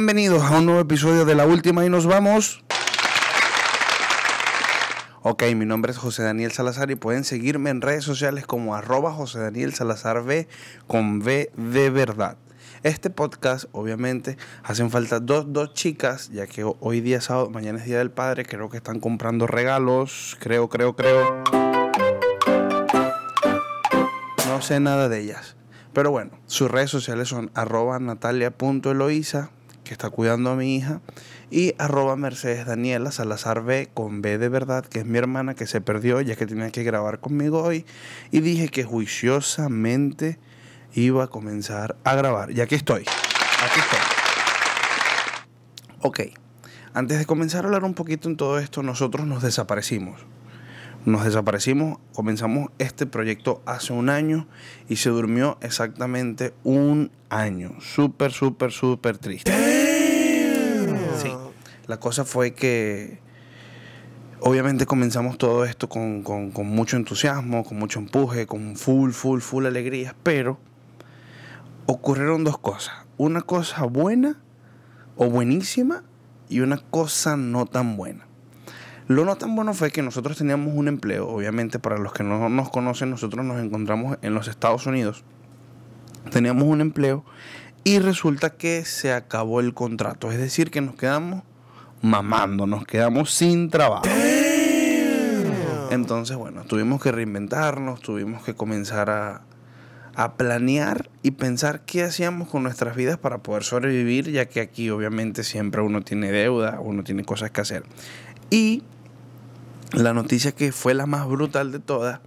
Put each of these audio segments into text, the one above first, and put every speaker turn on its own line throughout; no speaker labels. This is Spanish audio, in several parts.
Bienvenidos a un nuevo episodio de La Última y nos vamos. Ok, mi nombre es José Daniel Salazar y pueden seguirme en redes sociales como arroba José Daniel Salazar V con V de verdad. Este podcast, obviamente, hacen falta dos, dos chicas, ya que hoy día es sábado, mañana es Día del Padre, creo que están comprando regalos, creo, creo, creo. No sé nada de ellas. Pero bueno, sus redes sociales son arroba natalia.eloisa que está cuidando a mi hija, y arroba Mercedes Daniela Salazar B con B de verdad, que es mi hermana que se perdió ya que tenía que grabar conmigo hoy, y dije que juiciosamente iba a comenzar a grabar. Y aquí estoy, aquí estoy. Ok, antes de comenzar a hablar un poquito en todo esto, nosotros nos desaparecimos. Nos desaparecimos, comenzamos este proyecto hace un año y se durmió exactamente un año. Súper, súper, súper triste. Sí, la cosa fue que obviamente comenzamos todo esto con, con, mucho entusiasmo, con mucho empuje, con full, full, full alegría, pero ocurrieron dos cosas. Una cosa buena o buenísima y una cosa no tan buena. Lo no tan bueno fue que nosotros teníamos un empleo, obviamente para los que no nos conocen, nosotros nos encontramos en los Estados Unidos. Teníamos un empleo y resulta que se acabó el contrato, es decir, que nos quedamos mamando, nos quedamos sin trabajo. Entonces, bueno, tuvimos que reinventarnos, tuvimos que comenzar a, a planear y pensar qué hacíamos con nuestras vidas para poder sobrevivir, ya que aquí obviamente siempre uno tiene deuda, uno tiene cosas que hacer. Y la noticia que fue la más brutal de todas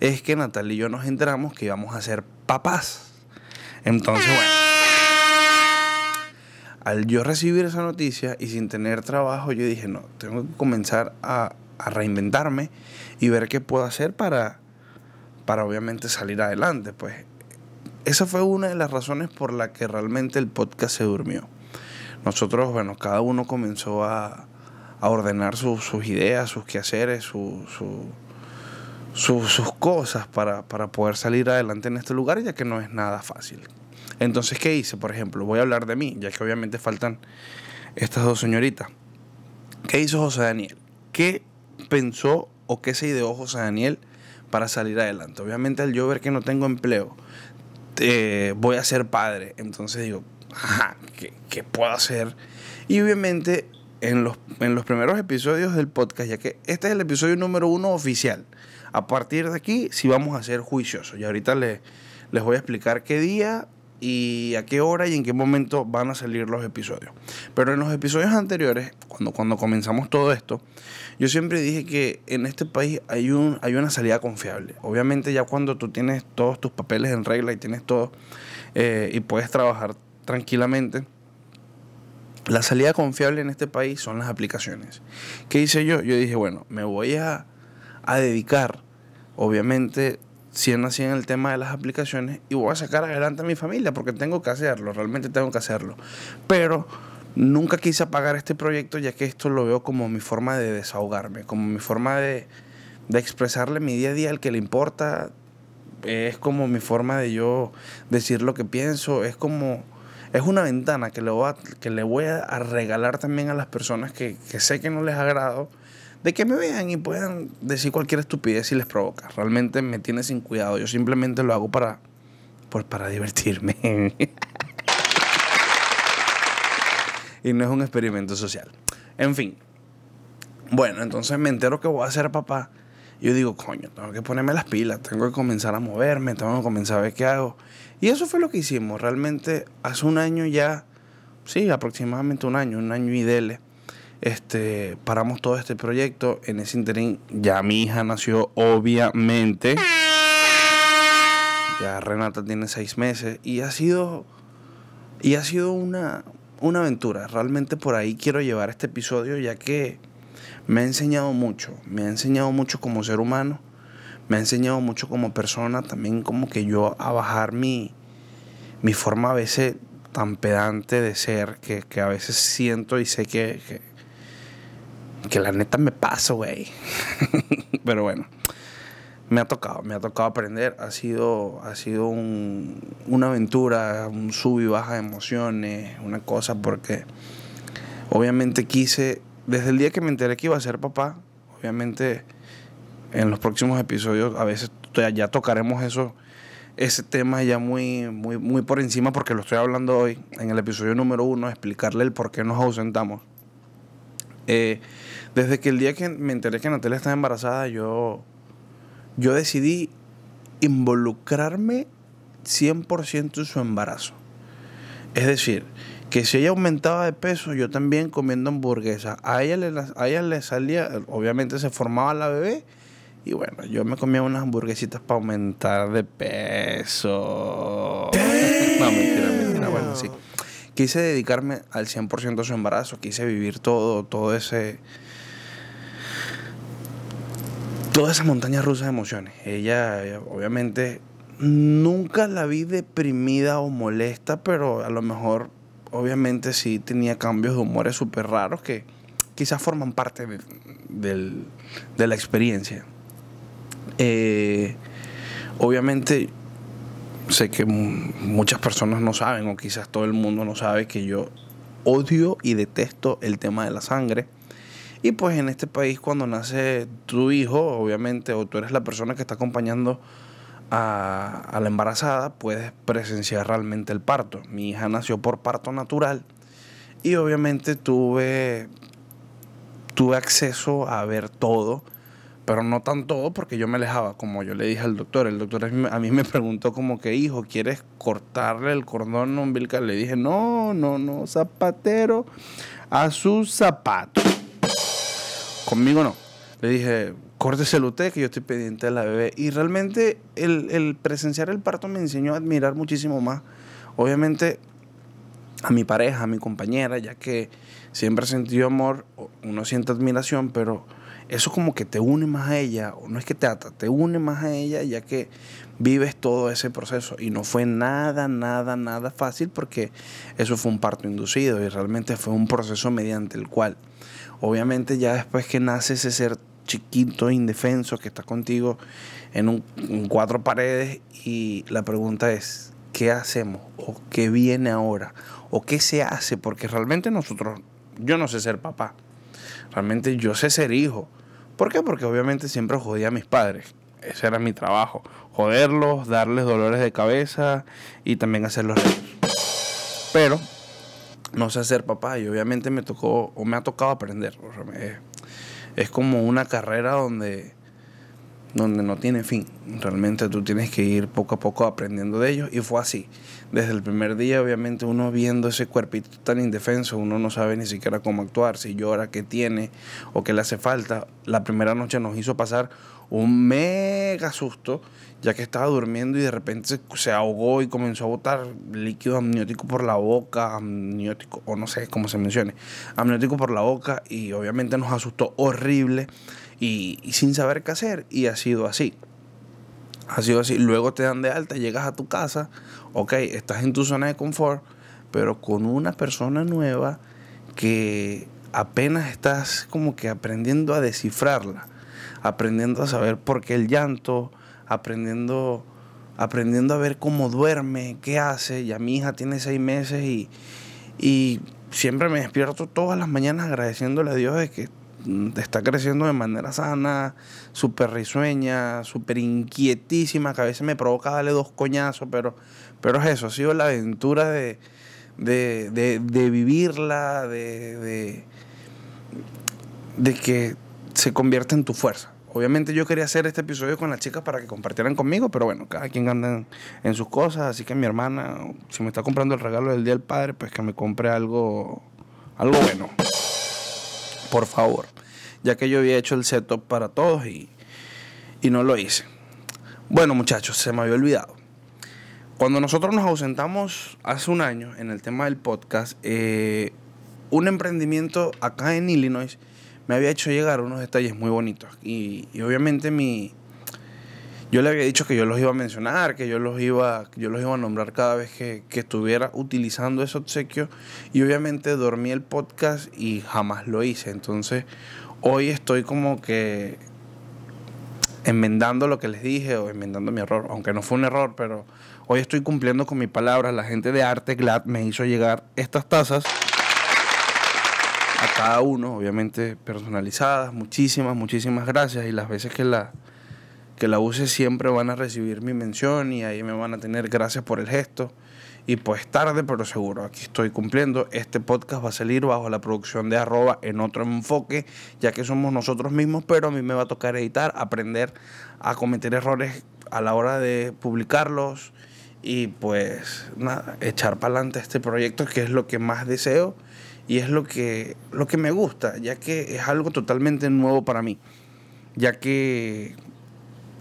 es que Natalia y yo nos enteramos que íbamos a ser papás. Entonces, bueno, al yo recibir esa noticia y sin tener trabajo, yo dije, no, tengo que comenzar a, a reinventarme y ver qué puedo hacer para, para obviamente salir adelante. Pues esa fue una de las razones por la que realmente el podcast se durmió. Nosotros, bueno, cada uno comenzó a, a ordenar sus ideas, sus quehaceres, su, sus cosas para, para, poder salir adelante en este lugar, ya que no es nada fácil. Entonces, ¿qué hice? Por ejemplo, voy a hablar de mí, ya que obviamente faltan estas dos señoritas. ¿Qué hizo José Daniel? ¿Qué pensó o qué se ideó José Daniel para salir adelante? Obviamente, al yo ver que no tengo empleo, eh, voy a ser padre. Entonces digo, ajá, ¿qué, ¿qué puedo hacer? Y obviamente en los, en los primeros episodios del podcast, ya que este es el episodio número uno oficial. A partir de aquí, sí vamos a ser juiciosos. Y ahorita les, les voy a explicar qué día y a qué hora y en qué momento van a salir los episodios. Pero en los episodios anteriores, cuando, cuando comenzamos todo esto, yo siempre dije que en este país hay, un, hay una salida confiable. Obviamente ya cuando tú tienes todos tus papeles en regla y tienes todo eh, y puedes trabajar tranquilamente, la salida confiable en este país son las aplicaciones. ¿Qué hice yo? Yo dije, bueno, me voy a, a dedicar, obviamente, siendo así en el tema de las aplicaciones, y voy a sacar adelante a mi familia, porque tengo que hacerlo, realmente tengo que hacerlo. Pero nunca quise apagar este proyecto, ya que esto lo veo como mi forma de desahogarme, como mi forma de, de expresarle mi día a día al que le importa. Es como mi forma de yo decir lo que pienso, es como es una ventana que le voy a, que le voy a regalar también a las personas que, que sé que no les agrado, de que me vean y puedan decir cualquier estupidez si les provoca. Realmente me tiene sin cuidado. Yo simplemente lo hago para, pues, para divertirme. y no es un experimento social. En fin. Bueno, entonces me entero que voy a ser papá. Yo digo, coño, tengo que ponerme las pilas, tengo que comenzar a moverme, tengo que comenzar a ver qué hago. Y eso fue lo que hicimos. Realmente hace un año ya, sí, aproximadamente un año, un año y dele, este, paramos todo este proyecto. En ese interín ya mi hija nació, obviamente. Ya Renata tiene seis meses y ha sido, y ha sido una, una aventura. Realmente por ahí quiero llevar este episodio ya que me ha enseñado mucho. Me ha enseñado mucho como ser humano me ha enseñado mucho como persona, también como que yo a bajar mi, mi forma a veces tan pedante de ser, que, que a veces siento y sé que, que, la neta me paso, güey. Pero bueno, me ha tocado, me ha tocado aprender. Ha sido, ha sido una aventura, un sub y baja de emociones, una cosa porque obviamente quise, desde el día que me enteré que iba a ser papá, obviamente en los próximos episodios a veces ya tocaremos eso, ese tema ya muy, muy, muy por encima porque lo estoy hablando hoy en el episodio número uno, explicarle el por qué nos ausentamos. Eh, desde que el día que me enteré que Natalia estaba embarazada, yo yo decidí involucrarme 100% en su embarazo. Es decir, que si ella aumentaba de peso, yo también comiendo hamburguesa. A ella le, a ella le salía, obviamente se formaba la bebé, y bueno, yo me comía unas hamburguesitas para aumentar de peso. No, mentira, mentira, bueno, sí. Quise dedicarme al 100% a su embarazo, quise vivir todo, todo ese toda esa montaña rusa de emociones. Ella, obviamente, nunca la vi deprimida o molesta, pero a lo mejor, obviamente, sí tenía cambios de humores súper raros que quizás forman parte de, la experiencia. Eh, obviamente, sé que muchas personas no saben, o quizás todo el mundo no sabe, que yo odio y detesto el tema de la sangre y pues en este país cuando nace tu hijo, obviamente, o tú eres la persona que está acompañando a, la embarazada, puedes presenciar realmente el parto. Mi hija nació por parto natural y obviamente tuve, tuve acceso a ver todo, pero no tan todo porque yo me alejaba, como yo le dije al doctor. El doctor a mí me preguntó como que, hijo, ¿quieres cortarle el cordón umbilical? Le dije, no, no, no, zapatero a sus zapatos. Conmigo no. Le dije, córtese el usted que yo estoy pendiente de la bebé. Y realmente el, presenciar el parto me enseñó a admirar muchísimo más. Obviamente a mi pareja, a mi compañera, ya que siempre he sentido amor, uno siente admiración, pero eso como que te une más a ella, o no es que te ata, te une más a ella, ya que vives todo ese proceso. Y no fue nada, nada, nada fácil porque eso fue un parto inducido y realmente fue un proceso mediante el cual Obviamente ya después que nace ese ser chiquito, indefenso, que está contigo en, un, cuatro paredes y la pregunta es, ¿qué hacemos? ¿O qué viene ahora? ¿O qué se hace? Porque realmente nosotros, yo no sé ser papá, realmente yo sé ser hijo. ¿Por qué? Porque obviamente siempre jodía a mis padres. Ese era mi trabajo. Joderlos, darles dolores de cabeza y también hacerlos reír. Pero no sé ser papá y obviamente me tocó o me ha tocado aprender. Es como una carrera donde, donde no tiene fin. Realmente tú tienes que ir poco a poco aprendiendo de ellos y fue así. Desde el primer día, obviamente, uno viendo ese cuerpito tan indefenso, uno no sabe ni siquiera cómo actuar, si llora, qué tiene o qué le hace falta. La primera noche nos hizo pasar un mega susto ya que estaba durmiendo y de repente se, ahogó y comenzó a botar líquido amniótico por la boca, amniótico, o no sé cómo se mencione, amniótico por la boca y obviamente nos asustó horrible y, sin saber qué hacer y ha sido así. Ha sido así. Luego te dan de alta, llegas a tu casa, ok, estás en tu zona de confort, pero con una persona nueva que apenas estás como que aprendiendo a descifrarla, aprendiendo a saber por qué el llanto, aprendiendo, aprendiendo a ver cómo duerme, qué hace. Ya mi hija tiene seis meses y, y siempre me despierto todas las mañanas agradeciéndole a Dios de que está creciendo de manera sana, súper risueña, súper inquietísima, que a veces me provoca darle dos coñazos, pero, pero es eso, ha sido la aventura de, de, de, de vivirla, de, de, de que se convierta en tu fuerza. Obviamente yo quería hacer este episodio con las chicas para que compartieran conmigo, pero bueno, cada quien anda en, sus cosas, así que mi hermana, si me está comprando el regalo del Día del Padre, pues que me compre algo, algo bueno. Por favor. Ya que yo había hecho el setup para todos y, y no lo hice. Bueno muchachos, se me había olvidado. Cuando nosotros nos ausentamos hace un año en el tema del podcast, eh, un emprendimiento acá en Illinois, me había hecho llegar unos detalles muy bonitos. Y, obviamente mi... Yo le había dicho que yo los iba a mencionar, que yo los iba, yo los iba a nombrar cada vez que, que estuviera utilizando ese obsequio. Y obviamente dormí el podcast y jamás lo hice. Entonces, hoy estoy como que enmendando lo que les dije o enmendando mi error, aunque no fue un error, pero hoy estoy cumpliendo con mi palabra. La gente de Arte Glad me hizo llegar estas tazas cada uno, obviamente personalizadas. Muchísimas, muchísimas gracias. Y las veces que la, que la use siempre van a recibir mi mención y ahí me van a tener gracias por el gesto. Y pues tarde, pero seguro, aquí estoy cumpliendo. Este podcast va a salir bajo la producción de arroba en otro enfoque, ya que somos nosotros mismos, pero a mí me va a tocar editar, aprender a cometer errores a la hora de publicarlos y pues nada, echar para adelante este proyecto que es lo que más deseo y es lo que, lo que me gusta, ya que es algo totalmente nuevo para mí, ya que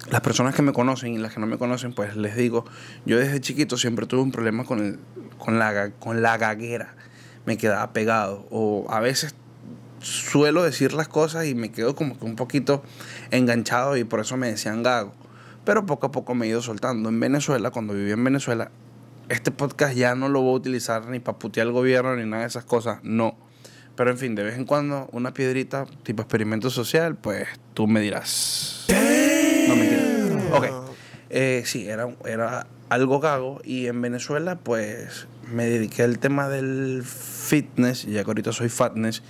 las personas que me conocen y las que no me conocen, pues les digo, yo desde chiquito siempre tuve un problema con, el, con, la, con la gaguera. Me quedaba pegado. O a veces suelo decir las cosas y me quedo como que un poquito enganchado y por eso me decían gago. Pero poco a poco me he ido soltando. En Venezuela, cuando viví en Venezuela, este podcast ya no lo voy a utilizar ni para putear al gobierno ni nada de esas cosas. No. Pero en fin, de vez en cuando una piedrita tipo experimento social, pues tú me dirás. No, mentira. Ok. Eh, sí, era, era algo gago. Y en Venezuela, pues me dediqué al tema del fitness. Ya que ahorita soy fatness.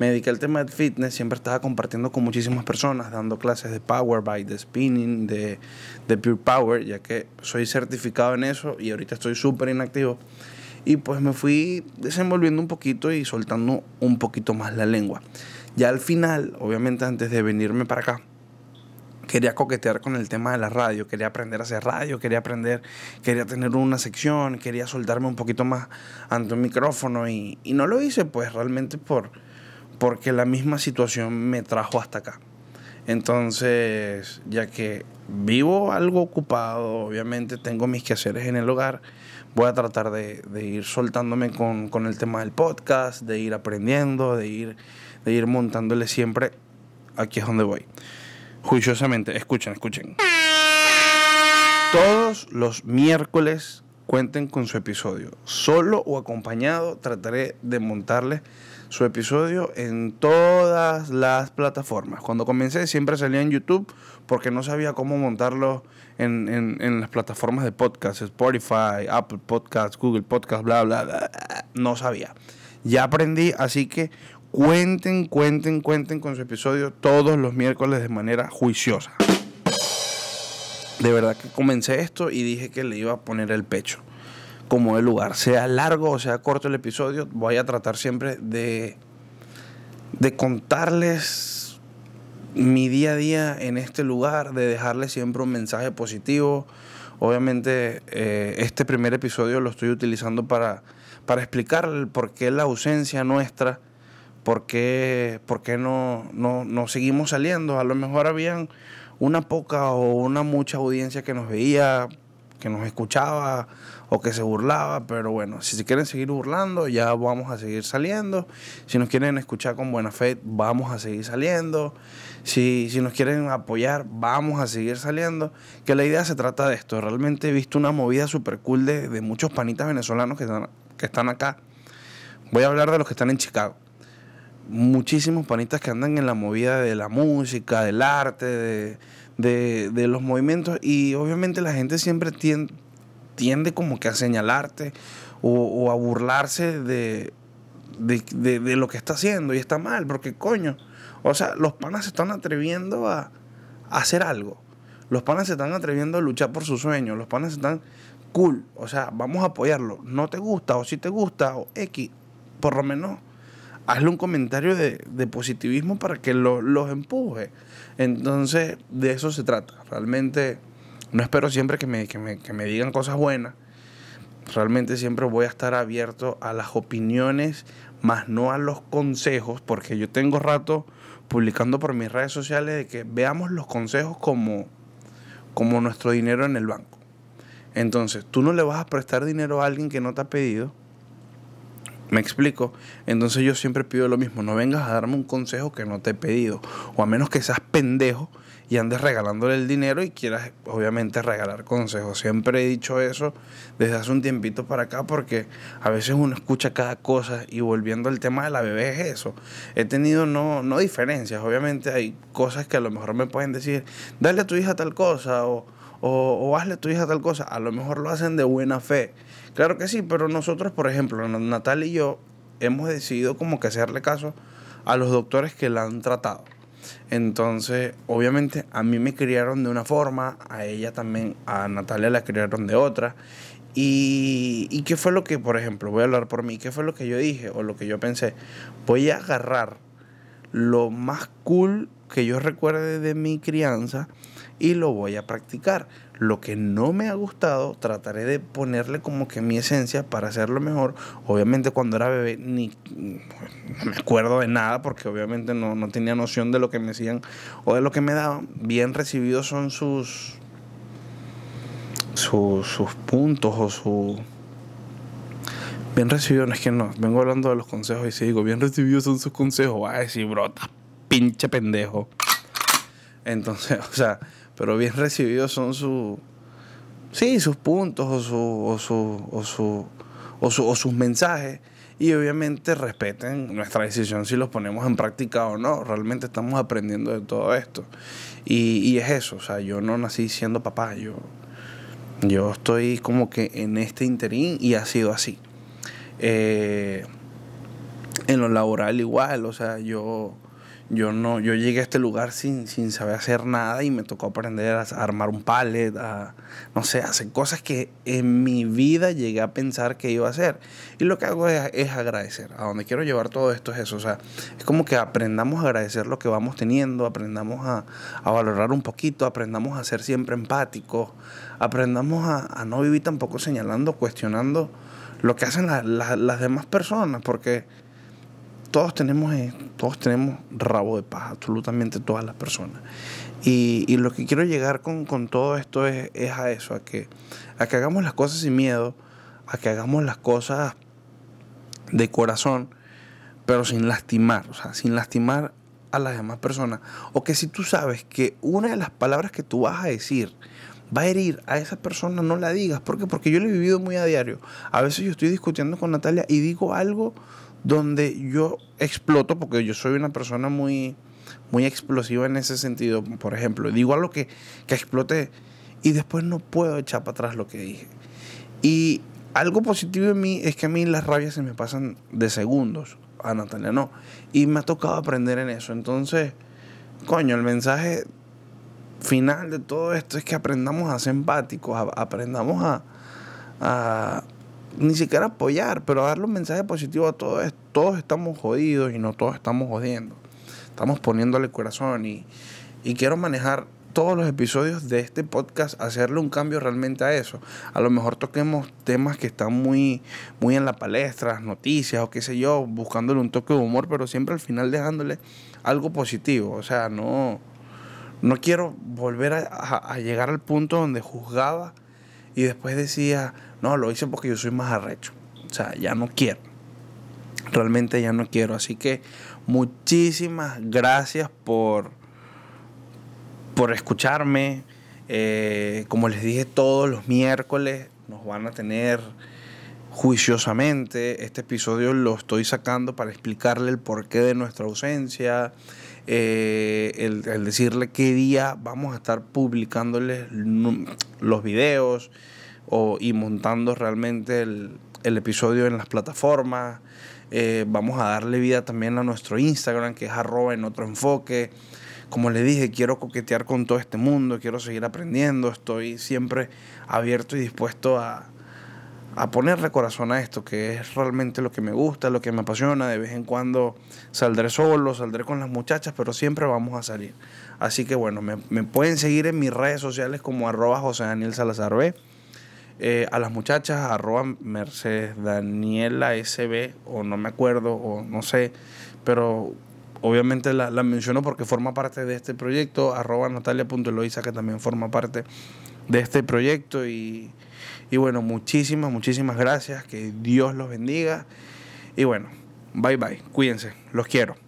Me dediqué al tema del fitness. Siempre estaba compartiendo con muchísimas personas, dando clases de Power by, de Spinning, de, de Pure Power, ya que soy certificado en eso y ahorita estoy súper inactivo. Y pues me fui desenvolviendo un poquito y soltando un poquito más la lengua. Ya al final, obviamente antes de venirme para acá, quería coquetear con el tema de la radio, quería aprender a hacer radio, quería aprender, quería tener una sección, quería soltarme un poquito más ante un micrófono y, y no lo hice pues realmente por, porque la misma situación me trajo hasta acá. Entonces, ya que vivo algo ocupado, obviamente tengo mis quehaceres en el hogar, voy a tratar de, ir soltándome con, con, el tema del podcast, de ir aprendiendo, de ir, de ir montándole siempre. Aquí es donde voy. Juiciosamente, escuchen, escuchen. Todos los miércoles cuenten con su episodio. Solo o acompañado trataré de montarle su episodio en todas las plataformas. Cuando comencé siempre salía en YouTube porque no sabía cómo montarlo en, en, en las plataformas de podcast, Spotify, Apple Podcasts, Google Podcasts, bla, bla, bla. No sabía. Ya aprendí, así que cuenten, cuenten, cuenten con su episodio todos los miércoles de manera juiciosa. De verdad que comencé esto y dije que le iba a poner el pecho como el lugar. Sea largo o sea corto el episodio, voy a tratar siempre de, de contarles mi día a día en este lugar, de dejarles siempre un mensaje positivo. Obviamente eh, este primer episodio lo estoy utilizando para, para explicar por qué la ausencia nuestra, por qué, por qué no, no, no seguimos saliendo. A lo mejor habían una poca o una mucha audiencia que nos veía, que nos escuchaba o que se burlaba, pero bueno, si se quieren seguir burlando, ya vamos a seguir saliendo. Si nos quieren escuchar con buena fe, vamos a seguir saliendo. Si, si nos quieren apoyar, vamos a seguir saliendo. Que la idea se trata de esto. Realmente he visto una movida súper cool de, de, muchos panitas venezolanos que están, que están acá. Voy a hablar de los que están en Chicago. Muchísimos panitas que andan en la movida de la música, del arte, de, de, de los movimientos. Y obviamente la gente siempre tiende como que a señalarte o, a burlarse de, de, lo que está haciendo y está mal, porque coño, o sea, los panas se están atreviendo a, hacer algo. Los panas se están atreviendo a luchar por sus sueños. Los panas están cool. O sea, vamos a apoyarlo. No te gusta o si te gusta o X, por lo menos hazle un comentario de, positivismo para que los empuje. Entonces, de eso se trata. Realmente no espero siempre que me, que me, que me digan cosas buenas. Realmente siempre voy a estar abierto a las opiniones, más no a los consejos, porque yo tengo rato publicando por mis redes sociales de que veamos los consejos como, como nuestro dinero en el banco. Entonces, tú no le vas a prestar dinero a alguien que no te ha pedido. Me explico. Entonces yo siempre pido lo mismo. No vengas a darme un consejo que no te he pedido. O a menos que seas pendejo y andes regalándole el dinero y quieras obviamente regalar consejos. Siempre he dicho eso desde hace un tiempito para acá porque a veces uno escucha cada cosa y volviendo al tema de la bebé es eso. He tenido no, no diferencias, obviamente hay cosas que a lo mejor me pueden decir, dale a tu hija tal cosa o, o, hazle a tu hija tal cosa. A lo mejor lo hacen de buena fe. Claro que sí, pero nosotros, por ejemplo, Natal y yo hemos decidido como que hacerle caso a los doctores que la han tratado. Entonces, obviamente, a mí me criaron de una forma, a ella también, a Natalia la criaron de otra. Y, y qué fue lo que, por ejemplo, voy a hablar por mí, qué fue lo que yo dije o lo que yo pensé. Voy a agarrar lo más cool que yo recuerde de mi crianza y lo voy a practicar. Lo que no me ha gustado, trataré de ponerle como que mi esencia para hacerlo mejor. Obviamente cuando era bebé ni me acuerdo de nada porque obviamente no, no tenía noción de lo que me decían o de lo que me daban. Bien recibidos son sus, sus, sus puntos o su... Bien recibido, no es que no, vengo hablando de los consejos y si digo, bien recibidos son sus consejos, va a decir, brota, pinche pendejo. Entonces, o sea, pero bien recibidos son sus, sí, sus puntos o, su, o, su, o, su, o, su, o sus mensajes y obviamente respeten nuestra decisión si los ponemos en práctica o no. Realmente estamos aprendiendo de todo esto. Y, y, es eso, o sea, yo no nací siendo papá, yo, yo estoy como que en este interín y ha sido así. Eh, en lo laboral igual, o sea, yo yo no, yo llegué a este lugar sin, sin saber hacer nada y me tocó aprender a armar un pallet, a, no sé, hacer cosas que en mi vida llegué a pensar que iba a hacer. Y lo que hago es, agradecer. A donde quiero llevar todo esto es eso. O sea, es como que aprendamos a agradecer lo que vamos teniendo, aprendamos a, valorar un poquito, aprendamos a ser siempre empáticos, aprendamos a, no vivir tampoco señalando, cuestionando lo que hacen las demás personas, porque todos tenemos, eh, todos tenemos rabo de paz, absolutamente todas las personas. Y, lo que quiero llegar con, todo esto es, a eso, a que, a que hagamos las cosas sin miedo, a que hagamos las cosas de corazón, pero sin lastimar, o sea, sin lastimar a las demás personas. O que si tú sabes que una de las palabras que tú vas a decir va a herir a esa persona, no la digas. ¿Por qué? Porque yo lo he vivido muy a diario. A veces yo estoy discutiendo con Natalia y digo algo donde yo exploto, porque yo soy una persona muy, muy explosiva en ese sentido. Por ejemplo, digo algo que, que explote y después no puedo echar para atrás lo que dije. Y algo positivo en mí es que a mí las rabias se me pasan de segundos, a Natalia no. Y me ha tocado aprender en eso. Entonces, coño, el mensaje final de todo esto es que aprendamos a ser empáticos, aprendamos a, ni siquiera apoyar, pero darle un mensaje positivo a todos. Todos estamos jodidos y no todos estamos jodiendo. Estamos poniéndole corazón y, y quiero manejar todos los episodios de este podcast, hacerle un cambio realmente a eso. A lo mejor toquemos temas que están muy, muy en la palestra, noticias o qué sé yo, buscándole un toque de humor, pero siempre al final dejándole algo positivo. O sea, no, no quiero volver a, a llegar al punto donde juzgaba y después decía, no, lo hice porque yo soy más arrecho. O sea, ya no quiero. Realmente ya no quiero. Así que muchísimas gracias por, por escucharme. Eh, como les dije, todos los miércoles nos van a tener juiciosamente. Este episodio lo estoy sacando para explicarle el porqué de nuestra ausencia. Eh, el, decirle qué día vamos a estar publicándoles los videos o, y montando realmente el, episodio en las plataformas. Eh, vamos a darle vida también a nuestro Instagram, que es arroba en otro enfoque. Como le dije, quiero coquetear con todo este mundo, quiero seguir aprendiendo, estoy siempre abierto y dispuesto a, a ponerle corazón a esto, que es realmente lo que me gusta, lo que me apasiona. De vez en cuando saldré solo, saldré con las muchachas, pero siempre vamos a salir. Así que bueno, me, pueden seguir en mis redes sociales como arroba José Daniel Salazar B. Eh, a las muchachas arroba Mercedes Daniela SB o no me acuerdo o no sé, pero obviamente la, la menciono porque forma parte de este proyecto, arroba natalia.eloisa que también forma parte de este proyecto y y bueno, muchísimas, muchísimas gracias. Que Dios los bendiga. Y bueno, bye bye. Cuídense. Los quiero.